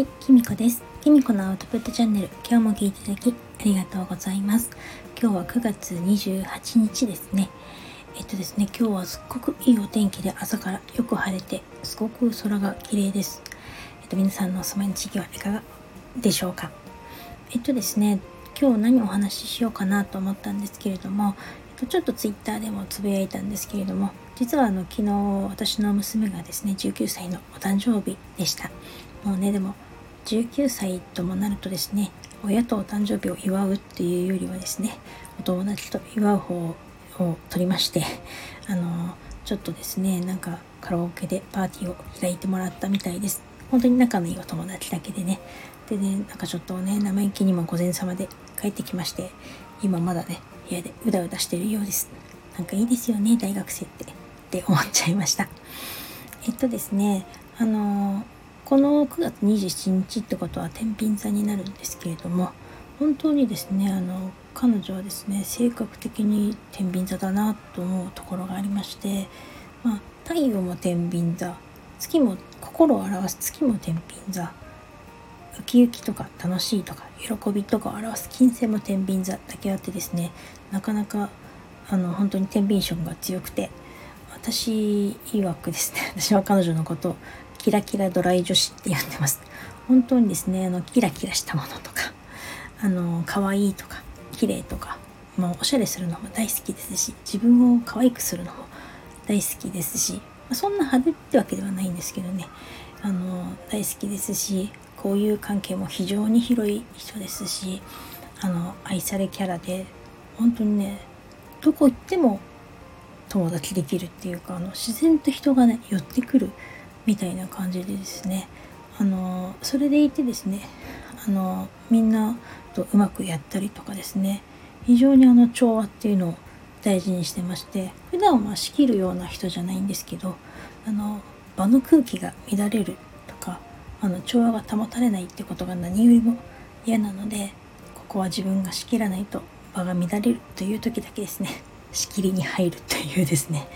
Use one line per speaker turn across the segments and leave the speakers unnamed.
はい、きみこです。きみこのアウトプットチャンネル、今日も聞いていただきありがとうございます。今日は9月28日ですね。えっとですね、今日はすっごくいいお天気で朝からよく晴れて、すごく空が綺麗です。えっと、皆さんのお住まいの地域はいかがでしょうか。えっとですね、今日何お話ししようかなと思ったんですけれども、えっと、ちょっとツイッターでもつぶやいたんですけれども、実はあの昨日私の娘がですね19歳のお誕生日でしたもうねでも19歳ともなるとですね親とお誕生日を祝うっていうよりはですねお友達と祝う方を取りましてあのちょっとですねなんかカラオケでパーティーを開いてもらったみたいです。本当に仲のいいお友達だけでね。でねなんかちょっとね生意気にも午前様で帰ってきまして今まだね部屋でうだうだしてるようです。なんかいいですよね大学生って。って思っちゃいました。えっとですね、あのこの9月27日ってことは天秤座になるんですけれども、本当にですね、あの彼女はですね、性格的に天秤座だなと思うところがありまして、まあ、太陽も天秤座、月も心を表す月も天秤座、ウキウキとか楽しいとか喜びとかを表す金星も天秤座だけあってですね、なかなかあの本当に天秤色が強くて私曰くですね 私は彼女のことキラキラドライ女子って呼んでます。本当にですねあのキラキラしたものとかあの可愛いとか綺麗とかもうおしゃれするのも大好きですし自分を可愛くするのも大好きですしそんな派手ってわけではないんですけどねあの大好きですしこういう関係も非常に広い人ですしあの愛されキャラで本当にねどこ行っても友達できるっていうかあの自然と人がね寄ってくるみたいな感じでですね。あのそれでいてですねあのみんなとうまくやったりとかですね。非常にあの調和っていうのを大事にしてまして普段は仕切るような人じゃないんですけどあの場の空気が乱れるとかあの調和が保たれないってことが何よりも嫌なのでここは自分が仕切らないと場が乱れるという時だけですね仕切りに入るというですね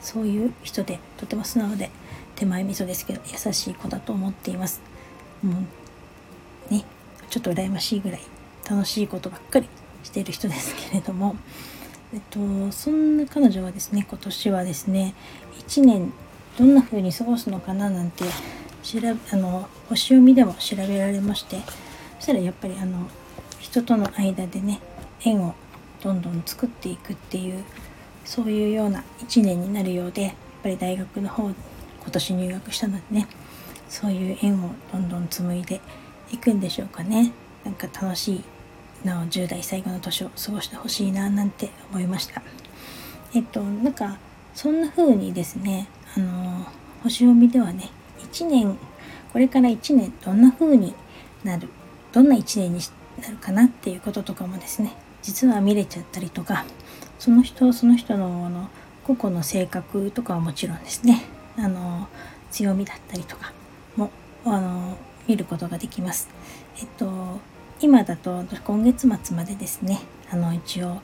そういう人でとても素直で手前味噌ですけど優しい子だと思っています。もうねちょっと羨ましいぐらい楽しいことばっかりしている人ですけれども。えっとそんな彼女はですね今年はですね1年どんな風に過ごすのかななんて調べあの星読みでも調べられましてそしたらやっぱりあの人との間でね縁をどんどん作っていくっていうそういうような1年になるようでやっぱり大学の方今年入学したのでねそういう縁をどんどん紡いでいくんでしょうかね。なんか楽しいなお10代最後の年を過ごしてほしいななんて思いました。えっとなんかそんな風にですねあの星読みではね1年これから1年どんな風になるどんな1年になるかなっていうこととかもですね実は見れちゃったりとかその人その人のあの個々の性格とかはもちろんですね。あの強みだったりとかもあの見ることができます。えっと今だと今月末までですねあの一応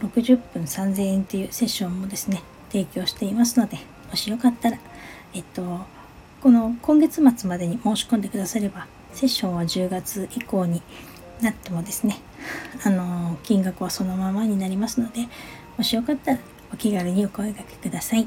60分3000円っていうセッションもですね提供していますのでもしよかったらえっとこの今月末までに申し込んでくださればセッションは10月以降になってもですねあの金額はそのままになりますのでもしよかったらお気軽にお声がけください